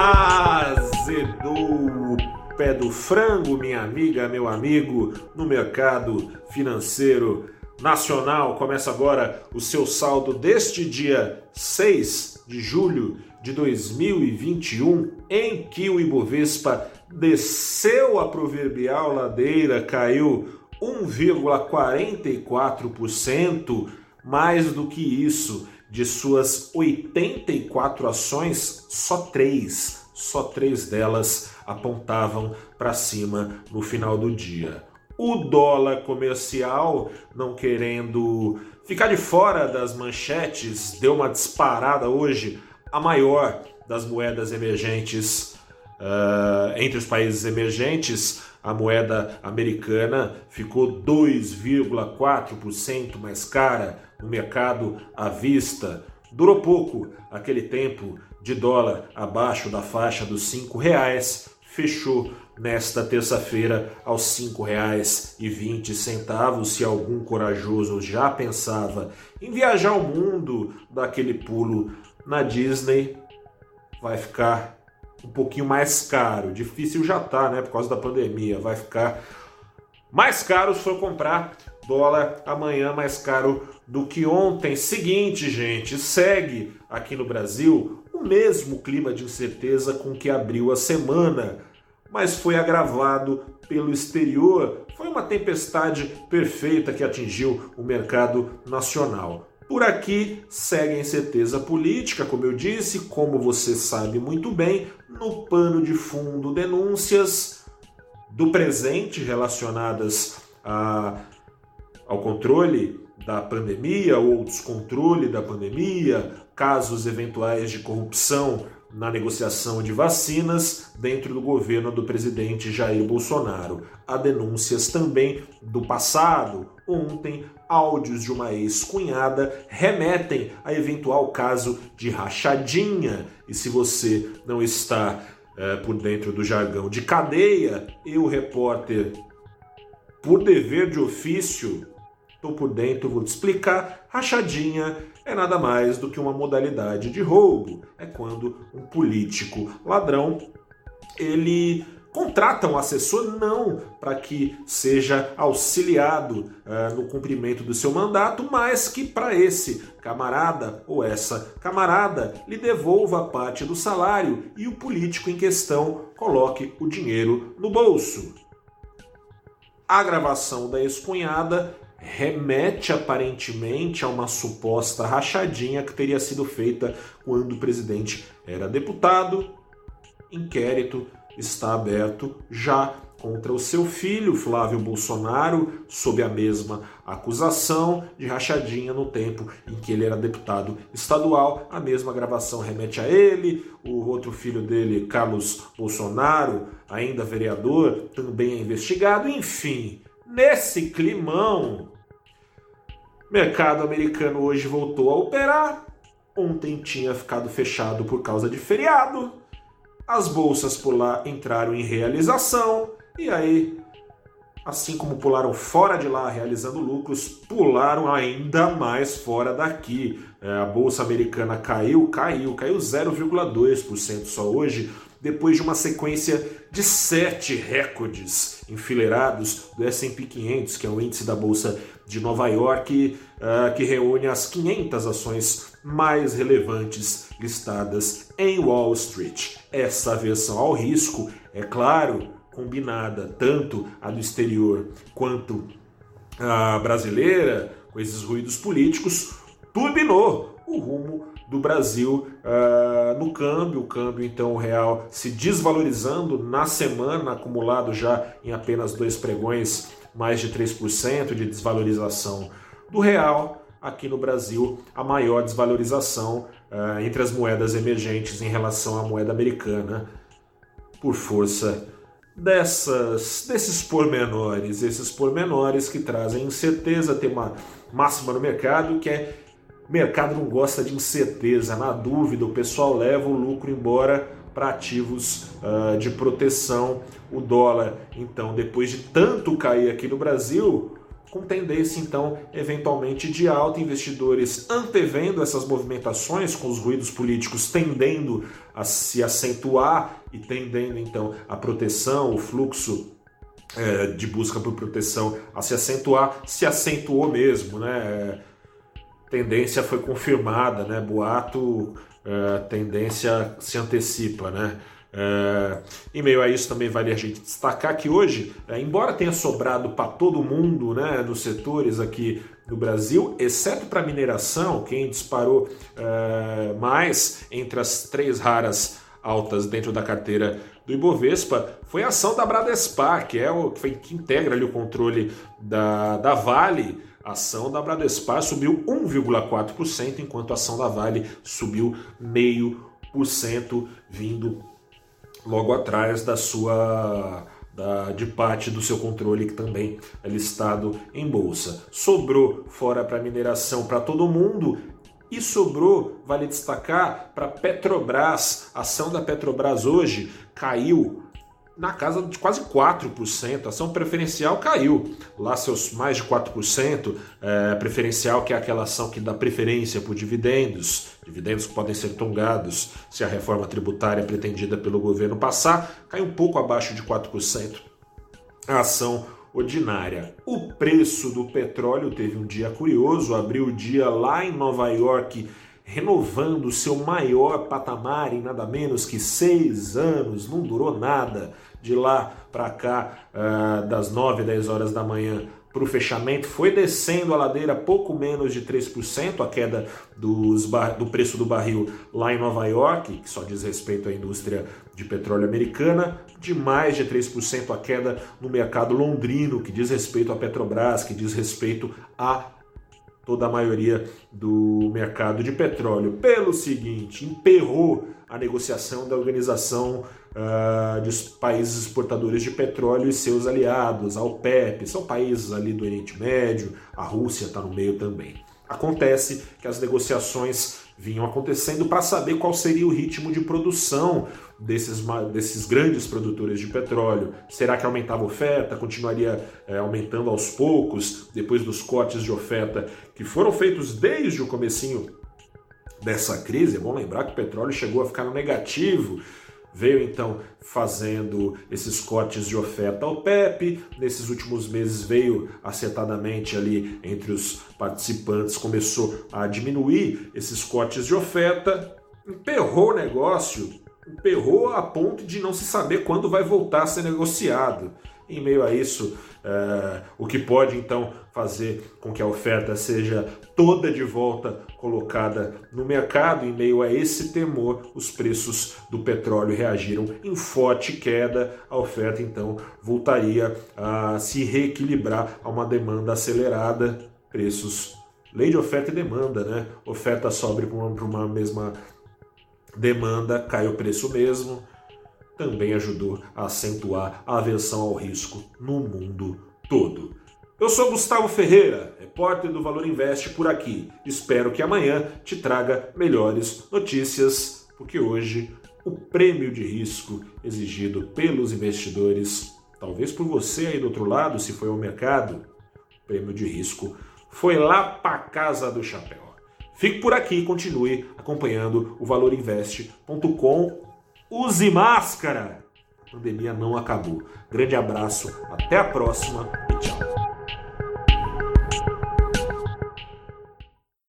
Azedou o pé do frango, minha amiga, meu amigo, no mercado financeiro nacional. Começa agora o seu saldo deste dia 6 de julho de 2021, em que o Ibovespa desceu a proverbial ladeira, caiu 1,44%, mais do que isso de suas 84 ações, só três, só três delas apontavam para cima no final do dia. O dólar comercial, não querendo ficar de fora das manchetes, deu uma disparada hoje, a maior das moedas emergentes uh, entre os países emergentes. A moeda americana ficou 2,4% mais cara no mercado à vista. Durou pouco aquele tempo de dólar abaixo da faixa dos cinco reais, fechou nesta terça-feira aos vinte centavos. Se algum corajoso já pensava em viajar ao mundo daquele pulo na Disney, vai ficar um pouquinho mais caro. Difícil já tá, né, por causa da pandemia. Vai ficar mais caro se for comprar dólar amanhã mais caro do que ontem. Seguinte, gente, segue aqui no Brasil o mesmo clima de incerteza com que abriu a semana, mas foi agravado pelo exterior. Foi uma tempestade perfeita que atingiu o mercado nacional. Por aqui segue a incerteza política, como eu disse, como você sabe muito bem, no pano de fundo denúncias do presente relacionadas a ao controle da pandemia ou descontrole da pandemia, casos eventuais de corrupção na negociação de vacinas dentro do governo do presidente Jair Bolsonaro. Há denúncias também do passado. Ontem, áudios de uma ex-cunhada remetem a eventual caso de rachadinha. E se você não está é, por dentro do jargão de cadeia, eu, repórter, por dever de ofício, Estou por dentro, vou te explicar. Rachadinha é nada mais do que uma modalidade de roubo. É quando um político ladrão ele contrata um assessor não para que seja auxiliado uh, no cumprimento do seu mandato, mas que para esse camarada ou essa camarada lhe devolva parte do salário e o político em questão coloque o dinheiro no bolso. A gravação da ex-cunhada remete aparentemente a uma suposta rachadinha que teria sido feita quando o presidente era deputado. Inquérito está aberto já contra o seu filho, Flávio Bolsonaro, sob a mesma acusação de rachadinha no tempo em que ele era deputado estadual. A mesma gravação remete a ele, o outro filho dele, Carlos Bolsonaro, ainda vereador, também é investigado. Enfim, Nesse climão, mercado americano hoje voltou a operar. Ontem tinha ficado fechado por causa de feriado. As bolsas por lá entraram em realização e aí, assim como pularam fora de lá realizando lucros, pularam ainda mais fora daqui. É, a bolsa americana caiu, caiu, caiu 0,2% só hoje, depois de uma sequência de sete recordes enfileirados do S&P 500, que é o índice da bolsa de Nova York, uh, que reúne as 500 ações mais relevantes listadas em Wall Street. Essa versão ao risco, é claro, combinada tanto a do exterior quanto a brasileira, com esses ruídos políticos, turbinou o rumo do Brasil uh, no câmbio, o câmbio então real se desvalorizando na semana, acumulado já em apenas dois pregões, mais de 3% de desvalorização do real. Aqui no Brasil, a maior desvalorização uh, entre as moedas emergentes em relação à moeda americana, por força dessas, desses pormenores, esses pormenores que trazem incerteza, tem uma máxima no mercado que é o mercado não gosta de incerteza, na dúvida, o pessoal leva o lucro embora para ativos uh, de proteção. O dólar, então, depois de tanto cair aqui no Brasil, com tendência então eventualmente de alta, investidores antevendo essas movimentações, com os ruídos políticos tendendo a se acentuar e tendendo então a proteção, o fluxo é, de busca por proteção a se acentuar, se acentuou mesmo, né? Tendência foi confirmada, né? Boato, é, tendência se antecipa, né? É, em meio a isso também vale a gente destacar que hoje, é, embora tenha sobrado para todo mundo né, nos setores aqui no Brasil, exceto para mineração, quem disparou é, mais entre as três raras altas dentro da carteira do Ibovespa foi a ação da Bradespar, que é o que, foi, que integra ali o controle da, da Vale. A ação da Bradespar subiu 1,4%, enquanto a ação da Vale subiu 0,5%, vindo logo atrás da sua da, de parte do seu controle que também é listado em bolsa. Sobrou fora para mineração para todo mundo e sobrou, vale destacar, para Petrobras. A ação da Petrobras hoje caiu na casa de quase 4%. A ação preferencial caiu lá seus mais de 4%. É, preferencial, que é aquela ação que dá preferência por dividendos, dividendos que podem ser tongados se a reforma tributária pretendida pelo governo passar, cai um pouco abaixo de 4%. A ação ordinária. O preço do petróleo teve um dia curioso, abriu o dia lá em Nova York renovando seu maior patamar em nada menos que seis anos, não durou nada de lá para cá, uh, das 9, 10 horas da manhã para o fechamento, foi descendo a ladeira pouco menos de 3%, a queda dos do preço do barril lá em Nova York, que só diz respeito à indústria de petróleo americana, de mais de 3% a queda no mercado londrino, que diz respeito à Petrobras, que diz respeito a toda a maioria do mercado de petróleo. Pelo seguinte, emperrou a negociação da Organização uh, dos Países Exportadores de Petróleo e seus aliados, a OPEP, são países ali do Oriente Médio, a Rússia está no meio também. Acontece que as negociações vinham acontecendo para saber qual seria o ritmo de produção desses, desses grandes produtores de petróleo. Será que aumentava a oferta? Continuaria é, aumentando aos poucos, depois dos cortes de oferta que foram feitos desde o comecinho dessa crise? É bom lembrar que o petróleo chegou a ficar no negativo Veio então fazendo esses cortes de oferta ao PEP, nesses últimos meses veio acertadamente ali entre os participantes, começou a diminuir esses cortes de oferta, emperrou o negócio, emperrou a ponto de não se saber quando vai voltar a ser negociado. Em meio a isso, é, o que pode então fazer com que a oferta seja toda de volta colocada no mercado, em meio a esse temor, os preços do petróleo reagiram em forte queda. A oferta então voltaria a se reequilibrar a uma demanda acelerada, preços. Lei de oferta e demanda, né? Oferta sobe para uma, uma mesma demanda, cai o preço mesmo também ajudou a acentuar a aversão ao risco no mundo todo. Eu sou Gustavo Ferreira, repórter do Valor Investe por aqui. Espero que amanhã te traga melhores notícias, porque hoje o prêmio de risco exigido pelos investidores, talvez por você aí do outro lado, se foi ao mercado, o prêmio de risco foi lá para casa do chapéu. Fique por aqui e continue acompanhando o valorinveste.com Use máscara! A pandemia não acabou. Grande abraço, até a próxima e tchau.